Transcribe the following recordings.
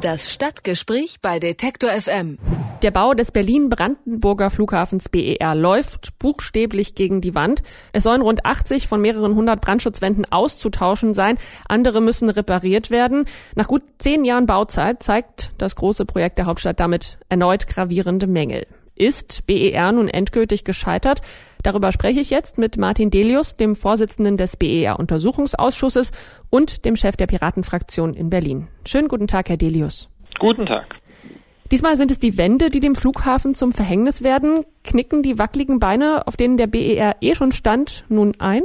Das Stadtgespräch bei Detektor FM. Der Bau des Berlin-Brandenburger Flughafens BER läuft buchstäblich gegen die Wand. Es sollen rund 80 von mehreren hundert Brandschutzwänden auszutauschen sein. Andere müssen repariert werden. Nach gut zehn Jahren Bauzeit zeigt das große Projekt der Hauptstadt damit erneut gravierende Mängel. Ist BER nun endgültig gescheitert? Darüber spreche ich jetzt mit Martin Delius, dem Vorsitzenden des BER-Untersuchungsausschusses und dem Chef der Piratenfraktion in Berlin. Schönen guten Tag, Herr Delius. Guten Tag. Diesmal sind es die Wände, die dem Flughafen zum Verhängnis werden. Knicken die wackeligen Beine, auf denen der BER eh schon stand, nun ein?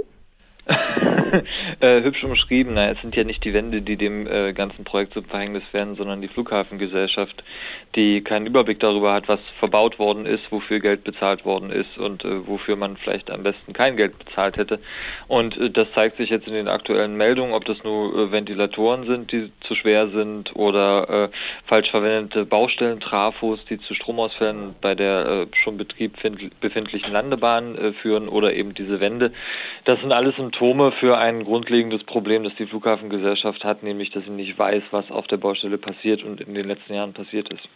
äh, hübsch umschrieben. Na, es sind ja nicht die Wände, die dem äh, ganzen Projekt zum Verhängnis werden, sondern die Flughafengesellschaft, die keinen Überblick darüber hat, was verbaut worden ist, wofür Geld bezahlt worden ist und äh, wofür man vielleicht am besten kein Geld bezahlt hätte. Und äh, das zeigt sich jetzt in den aktuellen Meldungen, ob das nur äh, Ventilatoren sind, die zu schwer sind oder falsch verwendete Baustellentrafos, die zu Stromausfällen bei der schon Betrieb befindlichen Landebahn führen oder eben diese Wände. Das sind alles Symptome für ein grundlegendes Problem, das die Flughafengesellschaft hat, nämlich dass sie nicht weiß, was auf der Baustelle passiert und in den letzten Jahren passiert ist.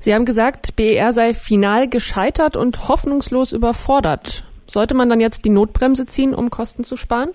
Sie haben gesagt, BER sei final gescheitert und hoffnungslos überfordert. Sollte man dann jetzt die Notbremse ziehen, um Kosten zu sparen?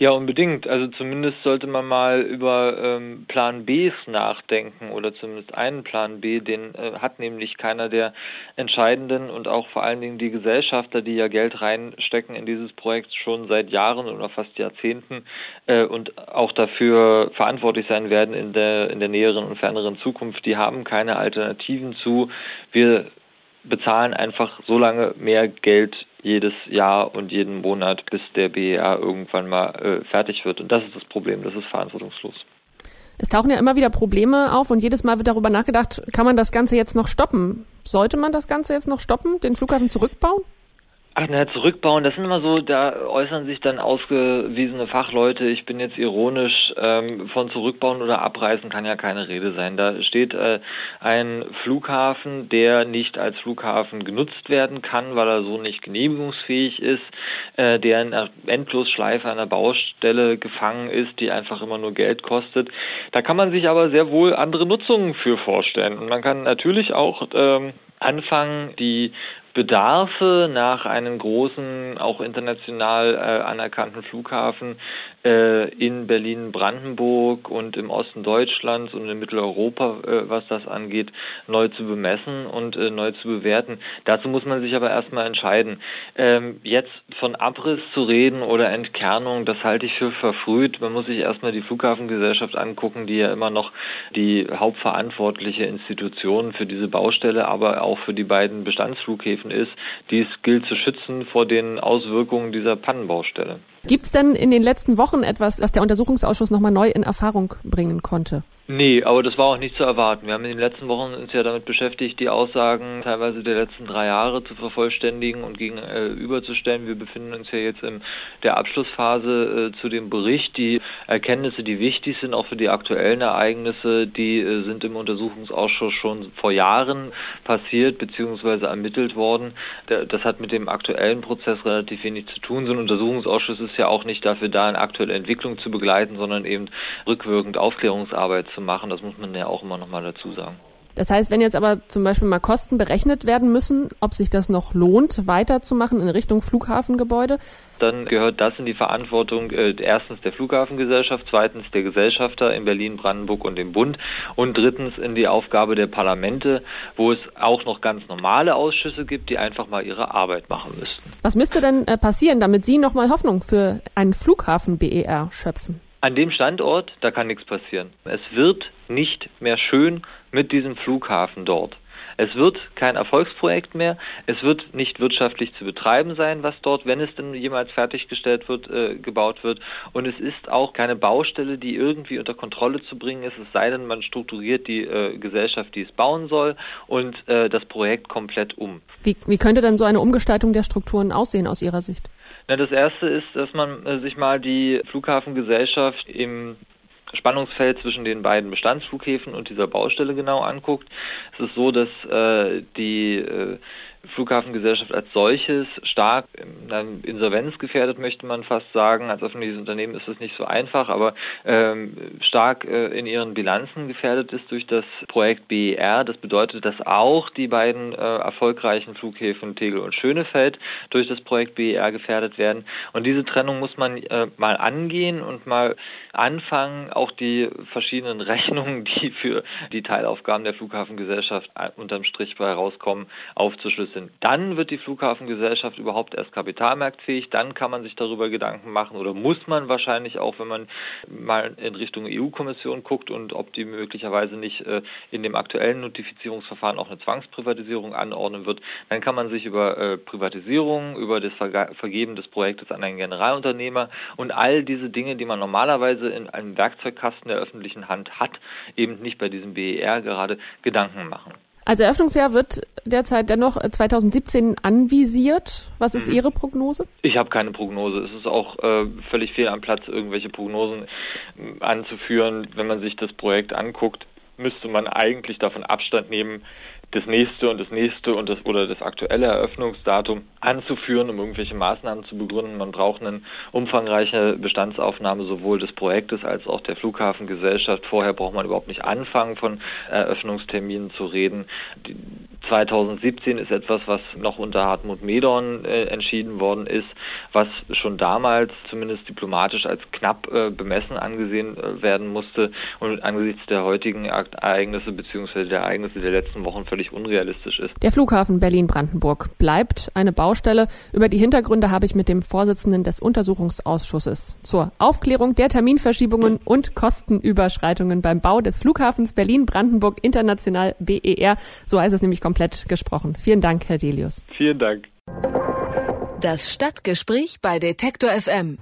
Ja, unbedingt. Also zumindest sollte man mal über ähm, Plan Bs nachdenken oder zumindest einen Plan B, den äh, hat nämlich keiner der entscheidenden und auch vor allen Dingen die Gesellschafter, die ja Geld reinstecken in dieses Projekt schon seit Jahren oder fast Jahrzehnten äh, und auch dafür verantwortlich sein werden in der, in der näheren und ferneren Zukunft, die haben keine Alternativen zu. Wir bezahlen einfach so lange mehr Geld jedes Jahr und jeden Monat, bis der BER irgendwann mal äh, fertig wird. Und das ist das Problem, das ist verantwortungslos. Es tauchen ja immer wieder Probleme auf und jedes Mal wird darüber nachgedacht, kann man das Ganze jetzt noch stoppen? Sollte man das Ganze jetzt noch stoppen, den Flughafen zurückbauen? Ach, na, zurückbauen, das sind immer so, da äußern sich dann ausgewiesene Fachleute, ich bin jetzt ironisch, ähm, von zurückbauen oder abreißen kann ja keine Rede sein. Da steht äh, ein Flughafen, der nicht als Flughafen genutzt werden kann, weil er so nicht genehmigungsfähig ist, äh, der in einer Endlosschleife einer Baustelle gefangen ist, die einfach immer nur Geld kostet. Da kann man sich aber sehr wohl andere Nutzungen für vorstellen. Und man kann natürlich auch ähm, anfangen, die Bedarfe nach einem großen, auch international äh, anerkannten Flughafen in Berlin-Brandenburg und im Osten Deutschlands und in Mitteleuropa, äh, was das angeht, neu zu bemessen und äh, neu zu bewerten. Dazu muss man sich aber erstmal entscheiden. Ähm, jetzt von Abriss zu reden oder Entkernung, das halte ich für verfrüht. Man muss sich erstmal die Flughafengesellschaft angucken, die ja immer noch die hauptverantwortliche Institution für diese Baustelle, aber auch für die beiden Bestandsflughäfen ist. Dies gilt zu schützen vor den Auswirkungen dieser Pannenbaustelle. Gibt es denn in den letzten Wochen etwas, was der Untersuchungsausschuss nochmal neu in Erfahrung bringen konnte? Nee, aber das war auch nicht zu erwarten. Wir haben in den letzten Wochen uns ja damit beschäftigt, die Aussagen teilweise der letzten drei Jahre zu vervollständigen und gegenüberzustellen. Äh, Wir befinden uns ja jetzt in der Abschlussphase äh, zu dem Bericht. Die Erkenntnisse, die wichtig sind, auch für die aktuellen Ereignisse, die äh, sind im Untersuchungsausschuss schon vor Jahren passiert bzw. ermittelt worden. Das hat mit dem aktuellen Prozess relativ wenig zu tun. So ein Untersuchungsausschuss ist ja auch nicht dafür da, eine aktuelle Entwicklung zu begleiten, sondern eben rückwirkend Aufklärungsarbeit zu machen. Das muss man ja auch immer noch mal dazu sagen. Das heißt, wenn jetzt aber zum Beispiel mal Kosten berechnet werden müssen, ob sich das noch lohnt, weiterzumachen in Richtung Flughafengebäude? Dann gehört das in die Verantwortung äh, erstens der Flughafengesellschaft, zweitens der Gesellschafter in Berlin, Brandenburg und dem Bund und drittens in die Aufgabe der Parlamente, wo es auch noch ganz normale Ausschüsse gibt, die einfach mal ihre Arbeit machen müssten. Was müsste denn äh, passieren, damit Sie nochmal Hoffnung für einen Flughafen BER schöpfen? An dem Standort, da kann nichts passieren. Es wird nicht mehr schön mit diesem Flughafen dort. Es wird kein Erfolgsprojekt mehr. Es wird nicht wirtschaftlich zu betreiben sein, was dort, wenn es denn jemals fertiggestellt wird, äh, gebaut wird. Und es ist auch keine Baustelle, die irgendwie unter Kontrolle zu bringen ist, es sei denn, man strukturiert die äh, Gesellschaft, die es bauen soll, und äh, das Projekt komplett um. Wie, wie könnte dann so eine Umgestaltung der Strukturen aussehen aus Ihrer Sicht? Na, das erste ist, dass man äh, sich mal die Flughafengesellschaft im Spannungsfeld zwischen den beiden Bestandsflughäfen und dieser Baustelle genau anguckt. Es ist so, dass äh, die äh, Flughafengesellschaft als solches stark insolvenzgefährdet, möchte man fast sagen. Als öffentliches Unternehmen ist das nicht so einfach, aber ähm, stark äh, in ihren Bilanzen gefährdet ist durch das Projekt BER. Das bedeutet, dass auch die beiden äh, erfolgreichen Flughäfen Tegel und Schönefeld durch das Projekt BER gefährdet werden. Und diese Trennung muss man äh, mal angehen und mal anfangen, auch die verschiedenen Rechnungen, die für die Teilaufgaben der Flughafengesellschaft äh, unterm Strich bei rauskommen, aufzuschlüsseln. Dann wird die Flughafengesellschaft überhaupt erst kapitalmarktfähig, dann kann man sich darüber Gedanken machen oder muss man wahrscheinlich auch, wenn man mal in Richtung EU-Kommission guckt und ob die möglicherweise nicht äh, in dem aktuellen Notifizierungsverfahren auch eine Zwangsprivatisierung anordnen wird, dann kann man sich über äh, Privatisierung, über das Vergeben des Projektes an einen Generalunternehmer und all diese Dinge, die man normalerweise in einem Werkzeugkasten der öffentlichen Hand hat, eben nicht bei diesem BER gerade Gedanken machen. Als Eröffnungsjahr wird derzeit dennoch 2017 anvisiert. Was ist mhm. Ihre Prognose? Ich habe keine Prognose. Es ist auch äh, völlig fehl am Platz, irgendwelche Prognosen äh, anzuführen. Wenn man sich das Projekt anguckt, müsste man eigentlich davon Abstand nehmen, das nächste und das nächste und das oder das aktuelle Eröffnungsdatum anzuführen, um irgendwelche Maßnahmen zu begründen. Man braucht eine umfangreiche Bestandsaufnahme sowohl des Projektes als auch der Flughafengesellschaft. Vorher braucht man überhaupt nicht anfangen, von Eröffnungsterminen zu reden. Die 2017 ist etwas, was noch unter Hartmut Medorn äh, entschieden worden ist, was schon damals zumindest diplomatisch als knapp äh, bemessen angesehen äh, werden musste und angesichts der heutigen Ereignisse bzw. der Ereignisse der letzten Wochen völlig unrealistisch ist. Der Flughafen Berlin-Brandenburg bleibt eine Baustelle. Über die Hintergründe habe ich mit dem Vorsitzenden des Untersuchungsausschusses zur Aufklärung der Terminverschiebungen und Kostenüberschreitungen beim Bau des Flughafens Berlin-Brandenburg International BER, so heißt es nämlich komplett gesprochen. Vielen Dank, Herr Delius. Vielen Dank. Das Stadtgespräch bei Detektor FM.